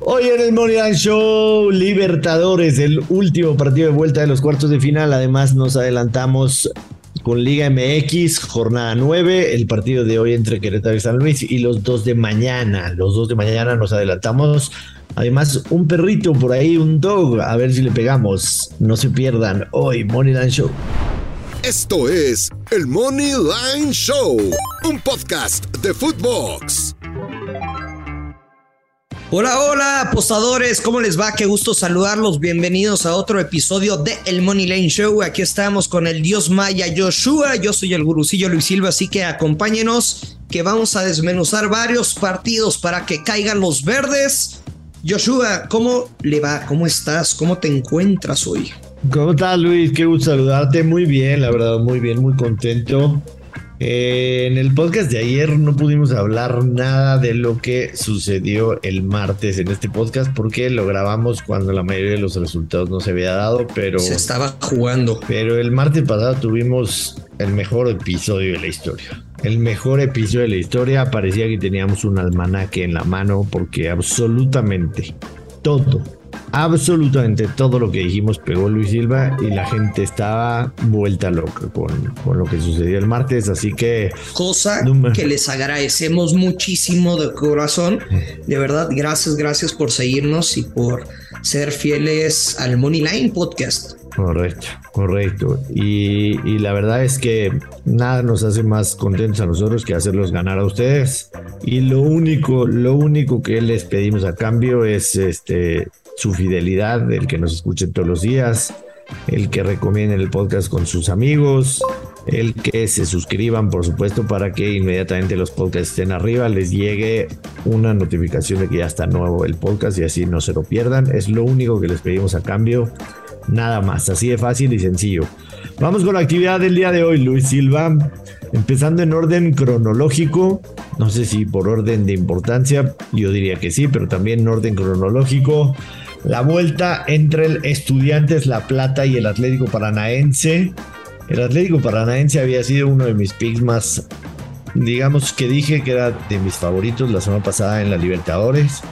Hoy en el Moneyline Show, Libertadores, el último partido de vuelta de los cuartos de final. Además, nos adelantamos con Liga MX, jornada 9, el partido de hoy entre Querétaro y San Luis y los dos de mañana. Los dos de mañana nos adelantamos. Además, un perrito por ahí, un dog, a ver si le pegamos. No se pierdan hoy, Moneyline Show. Esto es el Money Line Show, un podcast de Footbox. Hola, hola, apostadores, ¿cómo les va? Qué gusto saludarlos. Bienvenidos a otro episodio de El Money Line Show. Aquí estamos con el dios maya Joshua. Yo soy el gurucillo Luis Silva, así que acompáñenos que vamos a desmenuzar varios partidos para que caigan los verdes. Joshua, ¿cómo le va? ¿Cómo estás? ¿Cómo te encuentras hoy? ¿Cómo estás, Luis? Qué gusto saludarte. Muy bien, la verdad, muy bien, muy contento. Eh, en el podcast de ayer no pudimos hablar nada de lo que sucedió el martes en este podcast porque lo grabamos cuando la mayoría de los resultados no se había dado, pero... Se estaba jugando. Pero el martes pasado tuvimos el mejor episodio de la historia. El mejor episodio de la historia. Parecía que teníamos un almanaque en la mano porque absolutamente todo absolutamente todo lo que dijimos pegó Luis Silva y la gente estaba vuelta loca con, con lo que sucedió el martes, así que... Cosa que les agradecemos muchísimo de corazón. De verdad, gracias, gracias por seguirnos y por ser fieles al Money Line Podcast. Correcto, correcto. Y, y, la verdad es que nada nos hace más contentos a nosotros que hacerlos ganar a ustedes. Y lo único, lo único que les pedimos a cambio es este su fidelidad, el que nos escuchen todos los días, el que recomienden el podcast con sus amigos, el que se suscriban, por supuesto, para que inmediatamente los podcasts estén arriba, les llegue una notificación de que ya está nuevo el podcast y así no se lo pierdan. Es lo único que les pedimos a cambio. Nada más, así de fácil y sencillo. Vamos con la actividad del día de hoy, Luis Silva. Empezando en orden cronológico, no sé si por orden de importancia, yo diría que sí, pero también en orden cronológico. La vuelta entre el Estudiantes La Plata y el Atlético Paranaense. El Atlético Paranaense había sido uno de mis picks más, digamos que dije que era de mis favoritos la semana pasada en la Libertadores.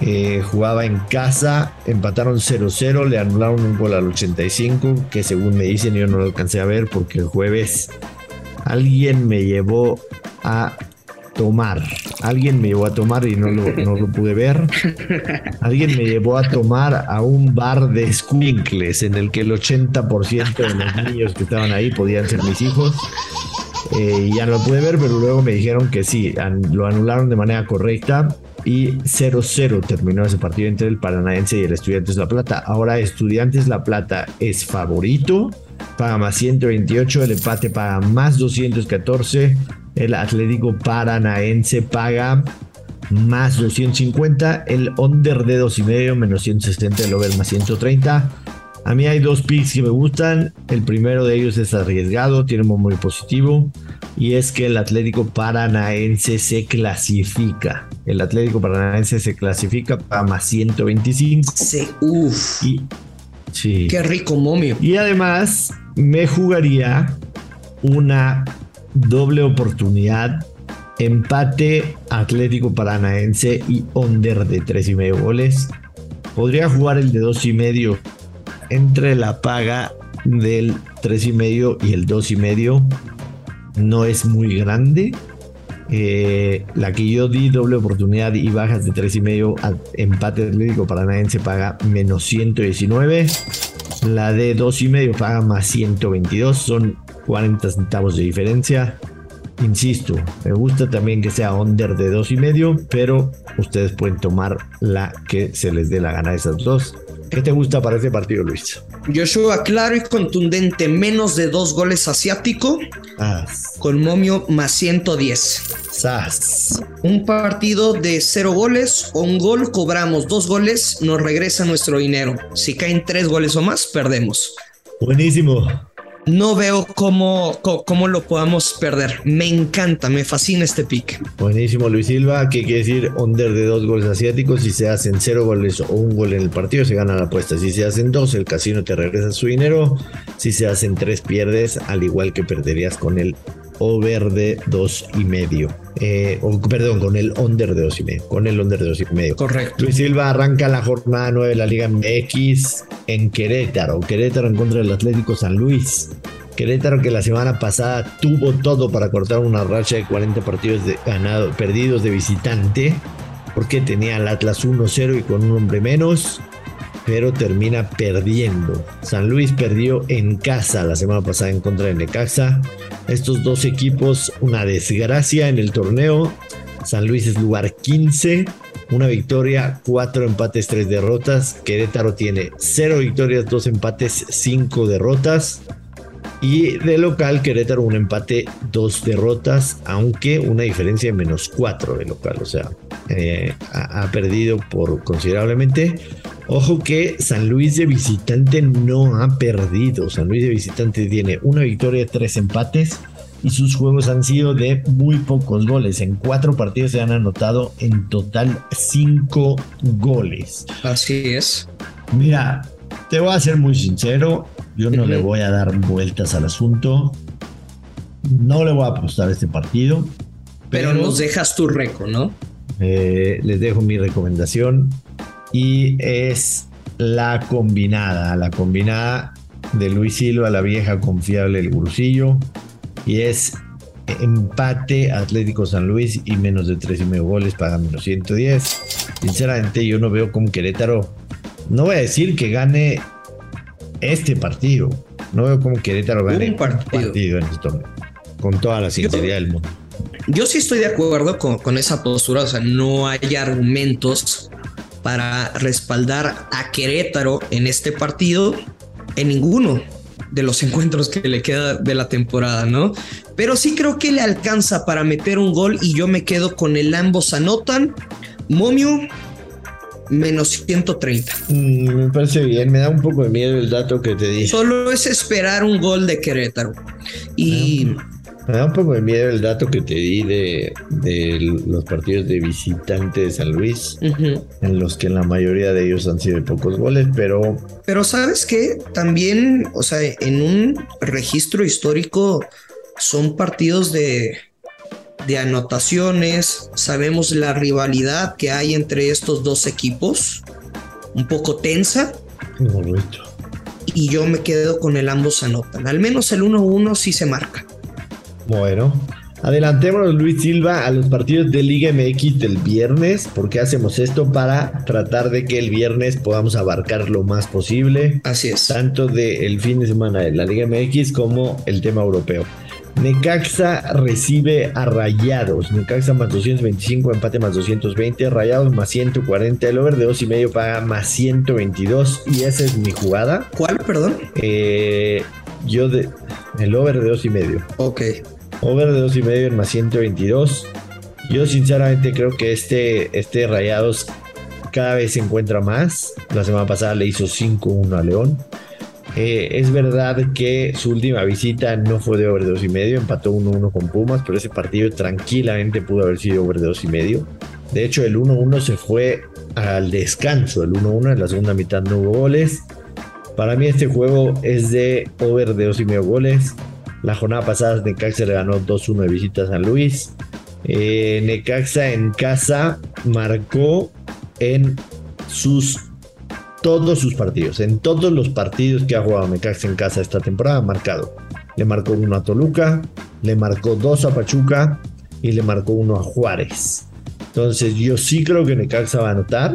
Eh, jugaba en casa, empataron 0-0, le anularon un gol al 85, que según me dicen yo no lo alcancé a ver porque el jueves alguien me llevó a tomar. Alguien me llevó a tomar y no lo, no lo pude ver. Alguien me llevó a tomar a un bar de squinkles en el que el 80% de los niños que estaban ahí podían ser mis hijos. Eh, ya no lo pude ver, pero luego me dijeron que sí, lo anularon de manera correcta y 0-0 terminó ese partido entre el Paranaense y el Estudiantes La Plata. Ahora Estudiantes La Plata es favorito, paga más 128, el empate paga más 214 el Atlético Paranaense paga más 250. El under de 2,5 menos 160. El over más 130. A mí hay dos picks que me gustan. El primero de ellos es arriesgado, tiene un muy positivo. Y es que el Atlético Paranaense se clasifica. El Atlético Paranaense se clasifica para más 125. Sí, uff. sí. Qué rico momio. Y además me jugaría una doble oportunidad, empate Atlético Paranaense y under de tres y medio goles. Podría jugar el de dos y medio entre la paga del tres y medio y el dos y medio. No es muy grande. Eh, la que yo di doble oportunidad y bajas de tres y medio empate Atlético Paranaense paga menos 119. La de dos y medio paga más 122. Son 40 centavos de diferencia. Insisto, me gusta también que sea under de dos y medio, pero ustedes pueden tomar la que se les dé la gana de esas dos. ¿Qué te gusta para este partido, Luis? Joshua, claro y contundente, menos de dos goles asiático, con momio más 110. Sas. Un partido de cero goles o un gol, cobramos dos goles, nos regresa nuestro dinero. Si caen tres goles o más, perdemos. Buenísimo no veo cómo, cómo, lo podamos perder. Me encanta, me fascina este pick. Buenísimo, Luis Silva. ¿Qué quiere decir under de dos goles asiáticos? Si se hacen cero goles o un gol en el partido, se gana la apuesta. Si se hacen dos, el casino te regresa su dinero. Si se hacen tres, pierdes, al igual que perderías con el over de dos y medio. Eh, o, perdón, con el under de dos y medio. Con el under de dos y medio. Correcto. Luis Silva arranca la jornada 9 de la Liga MX en Querétaro. Querétaro en contra del Atlético San Luis. Querétaro que la semana pasada tuvo todo para cortar una racha de 40 partidos de perdidos de visitante, porque tenía al Atlas 1-0 y con un hombre menos, pero termina perdiendo. San Luis perdió en casa la semana pasada en contra de Necaxa. Estos dos equipos, una desgracia en el torneo. San Luis es lugar 15, una victoria, cuatro empates, tres derrotas. Querétaro tiene cero victorias, dos empates, cinco derrotas. Y de local, Querétaro un empate, dos derrotas, aunque una diferencia de menos cuatro de local. O sea, eh, ha, ha, perdido por considerablemente. Ojo que San Luis de visitante no ha perdido. San Luis de visitante tiene una victoria, tres empates. Y sus juegos han sido de muy pocos goles. En cuatro partidos se han anotado en total cinco goles. Así es. Mira, te voy a ser muy sincero. Yo no le voy a dar vueltas al asunto. No le voy a apostar a este partido. Pero, pero nos dejas tu récord, ¿no? Eh, les dejo mi recomendación. Y es la combinada. La combinada de Luis Silva, la vieja confiable del Gurusillo. Y es empate Atlético San Luis y menos de tres y medio goles paga menos 110. Sinceramente, yo no veo como Querétaro. No voy a decir que gane este partido. No veo como Querétaro gane un partido, un partido en este torneo. Con toda la sinceridad yo, del mundo. Yo sí estoy de acuerdo con, con, esa postura. O sea, no hay argumentos para respaldar a Querétaro en este partido en ninguno de los encuentros que le queda de la temporada, ¿no? Pero sí creo que le alcanza para meter un gol y yo me quedo con el ambos anotan. Momio, menos 130. Mm, me parece bien, me da un poco de miedo el dato que te di. Solo es esperar un gol de Querétaro. Y. Me da un poco de miedo el dato que te di de, de los partidos de visitante de San Luis, uh -huh. en los que la mayoría de ellos han sido de pocos goles, pero... Pero sabes que también, o sea, en un registro histórico son partidos de, de anotaciones, sabemos la rivalidad que hay entre estos dos equipos, un poco tensa. Correcto. Y yo me quedo con el ambos anotan. Al menos el 1-1 sí se marca. Bueno, adelantémonos Luis Silva a los partidos de Liga MX del viernes. ¿Por qué hacemos esto? Para tratar de que el viernes podamos abarcar lo más posible. Así es. Tanto del fin de semana de la Liga MX como el tema europeo. Necaxa recibe a Rayados. Necaxa más 225, empate más 220. Rayados más 140. El over de 2 y medio paga más 122. Y esa es mi jugada. ¿Cuál, perdón? Eh, yo de. El over de 2 y medio. Ok. Over de 2 y medio en más 122. Yo sinceramente creo que este, este Rayados cada vez se encuentra más. La semana pasada le hizo 5-1 a León. Eh, es verdad que su última visita no fue de over de 2 y medio, empató 1-1 con Pumas, pero ese partido tranquilamente pudo haber sido over de 2 y medio. De hecho, el 1-1 se fue al descanso, el 1-1 en la segunda mitad no hubo goles. Para mí este juego es de over de 2 y medio goles. La jornada pasada Necaxa le ganó 2-1 de visita a San Luis. Eh, Necaxa en casa marcó en sus todos sus partidos, en todos los partidos que ha jugado Necaxa en casa esta temporada ha marcado. Le marcó uno a Toluca, le marcó dos a Pachuca y le marcó uno a Juárez. Entonces yo sí creo que Necaxa va a anotar.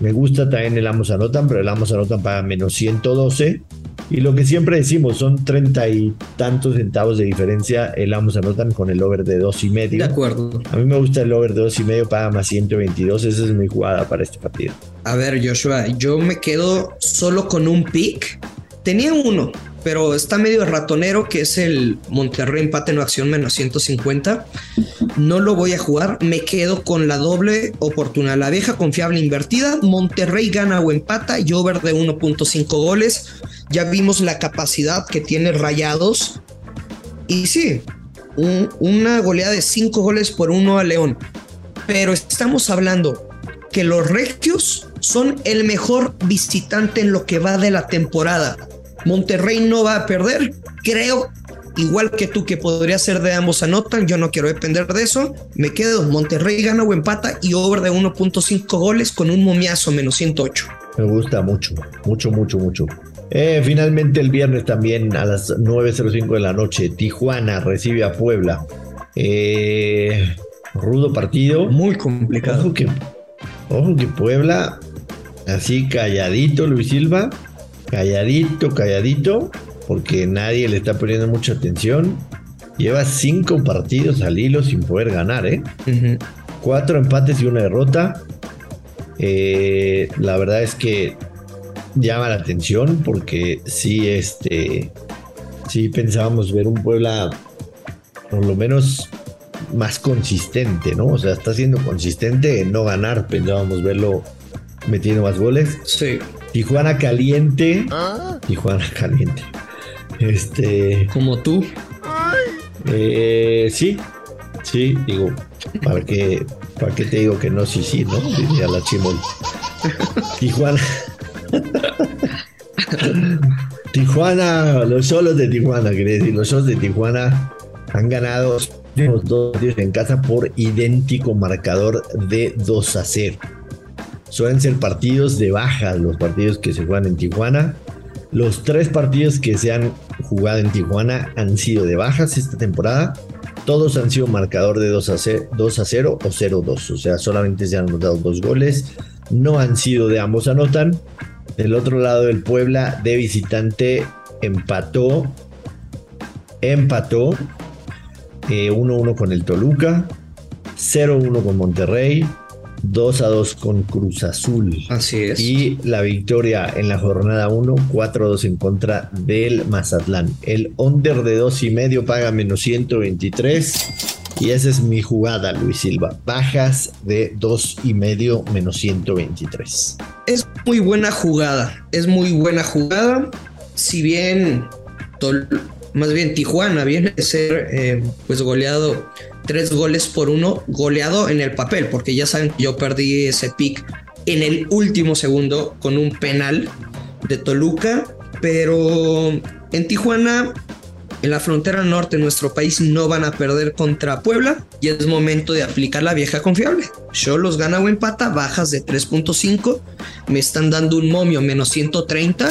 Me gusta también el Amos anotan, pero el Amos anotan para menos 112. Y lo que siempre decimos, son treinta y tantos centavos de diferencia el Amos anotan con el over de dos y medio. De acuerdo. A mí me gusta el over de dos y medio, paga más 122. Esa es mi jugada para este partido. A ver, Joshua, yo me quedo solo con un pick. Tenía uno, pero está medio ratonero, que es el Monterrey empate no acción menos 150. No lo voy a jugar. Me quedo con la doble oportunidad. La vieja confiable invertida. Monterrey gana o empata y over de 1.5 goles. Ya vimos la capacidad que tiene Rayados. Y sí, un, una goleada de 5 goles por uno a León. Pero estamos hablando que los Regios son el mejor visitante en lo que va de la temporada. Monterrey no va a perder. Creo igual que tú, que podría ser de ambos anotan. Yo no quiero depender de eso. Me quedo Monterrey gana o empata y over de 1.5 goles con un momiazo menos 108. Me gusta mucho, mucho, mucho, mucho. Eh, finalmente el viernes también a las 9.05 de la noche, Tijuana recibe a Puebla. Eh, rudo partido. Muy complicado. Ojo que, ojo que Puebla, así calladito Luis Silva, calladito, calladito, porque nadie le está poniendo mucha atención. Lleva cinco partidos al hilo sin poder ganar, ¿eh? Cuatro empates y una derrota. Eh, la verdad es que llama la atención porque sí, este, sí pensábamos ver un Puebla por lo menos más consistente, ¿no? O sea, está siendo consistente en no ganar, pensábamos verlo metiendo más goles. Sí. Tijuana caliente. Tijuana caliente. Este. Como tú. Eh, sí, sí, digo, ¿para qué, ¿para qué te digo que no? Sí, sí, ¿no? Diría la chimol. Tijuana. Tijuana, los solos de Tijuana, quería decir, los solos de Tijuana han ganado los dos días en casa por idéntico marcador de 2 a 0. Suelen ser partidos de bajas los partidos que se juegan en Tijuana. Los tres partidos que se han jugado en Tijuana han sido de bajas esta temporada. Todos han sido marcador de 2 a 0, 2 a 0 o 0-2. O sea, solamente se han anotado dos goles. No han sido de ambos anotan. Del otro lado del Puebla de visitante empató. Empató 1-1 con el Toluca, 0-1 con Monterrey, 2-2 con Cruz Azul. Así es. Y la victoria en la jornada 1, 4-2 en contra del Mazatlán. El under de 2 y medio paga menos 123. Y esa es mi jugada, Luis Silva. Bajas de 2 y medio menos 123. Es muy buena jugada. Es muy buena jugada. Si bien más bien Tijuana viene a ser eh, pues goleado tres goles por uno, goleado en el papel, porque ya saben que yo perdí ese pick en el último segundo con un penal de Toluca, pero en Tijuana, en la frontera norte nuestro país, no van a perder contra Puebla y es momento de aplicar la vieja confiable. Yo los gana o empata, bajas de 3.5, me están dando un momio menos 130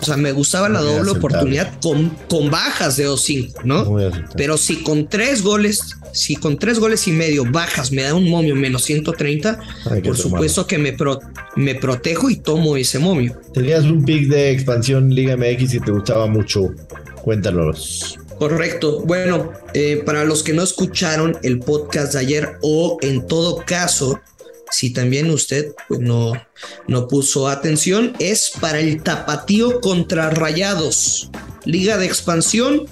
o sea, me gustaba la doble oportunidad con, con bajas de 2-5, ¿no? Pero si con tres goles, si con tres goles y medio bajas me da un momio menos 130, por supuesto que me, me protejo y tomo ese momio. Tenías un pick de expansión Liga MX y te gustaba mucho. Cuéntanos. Correcto. Bueno, eh, para los que no escucharon el podcast de ayer o en todo caso si también usted pues, no, no puso atención, es para el tapatío contra Rayados. Liga de expansión,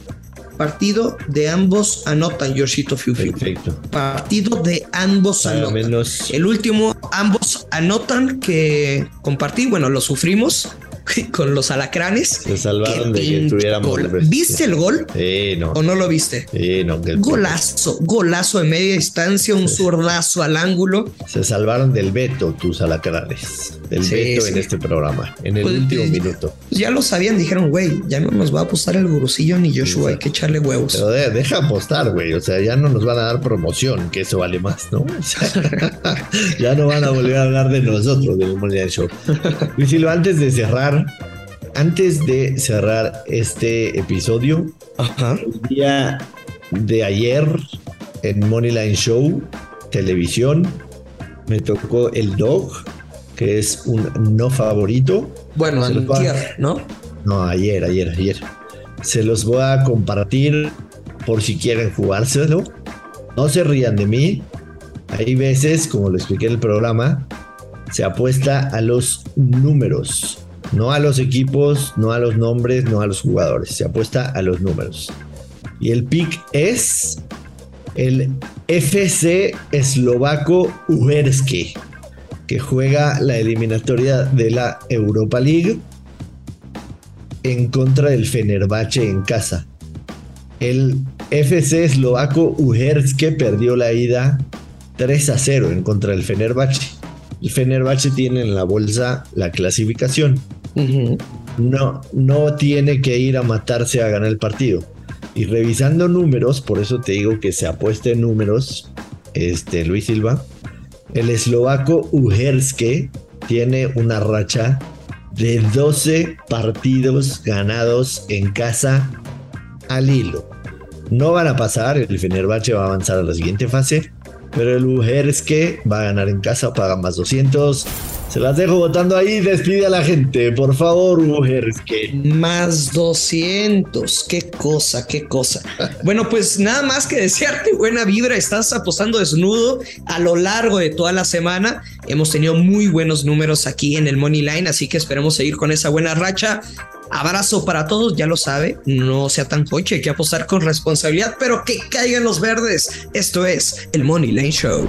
partido de ambos anotan, Yoshito Fiu, Perfecto. Partido de ambos anotan. El último, ambos anotan que compartí, bueno, lo sufrimos con los alacranes. Se salvaron de que tuviéramos. ¿Viste el gol? Sí, no. ¿O no lo viste? Sí, no. Golazo, golazo de media distancia, un zurdazo al ángulo. Se salvaron del veto tus alacranes. Del veto en este programa, en el pues, último eh, minuto. Ya lo sabían, dijeron, güey, ya no nos va a apostar el gurusillo ni Joshua, hay que echarle huevos. Pero deja apostar, güey. O sea, ya no nos van a dar promoción, que eso vale más, ¿no? ya no van a volver a hablar de nosotros, del Money Show. Y si lo antes de cerrar antes de cerrar este episodio, el día de ayer en Moneyline Show, televisión, me tocó el Dog, que es un no favorito. Bueno, ayer, ¿no? No, ayer, ayer, ayer. Se los voy a compartir por si quieren jugárselo. No se rían de mí. Hay veces, como lo expliqué en el programa, se apuesta a los números. No a los equipos, no a los nombres, no a los jugadores. Se apuesta a los números. Y el pick es el FC eslovaco Uberski, que juega la eliminatoria de la Europa League en contra del Fenerbahce en casa. El FC eslovaco Uherske perdió la ida 3 a 0 en contra del Fenerbahce. El Fenerbahce tiene en la bolsa la clasificación. No, no tiene que ir a matarse a ganar el partido. Y revisando números, por eso te digo que se apueste en números, este Luis Silva, el eslovaco Ujerske tiene una racha de 12 partidos ganados en casa al hilo. No van a pasar, el Fenerbahce va a avanzar a la siguiente fase, pero el Ujerske va a ganar en casa, paga más 200. Se las dejo votando ahí. Despide a la gente, por favor, que Más 200. Qué cosa, qué cosa. bueno, pues nada más que desearte buena vibra. Estás apostando desnudo a lo largo de toda la semana. Hemos tenido muy buenos números aquí en el Money Line, así que esperemos seguir con esa buena racha. Abrazo para todos, ya lo sabe, no sea tan coche, hay que apostar con responsabilidad, pero que caigan los verdes. Esto es el Money Line Show.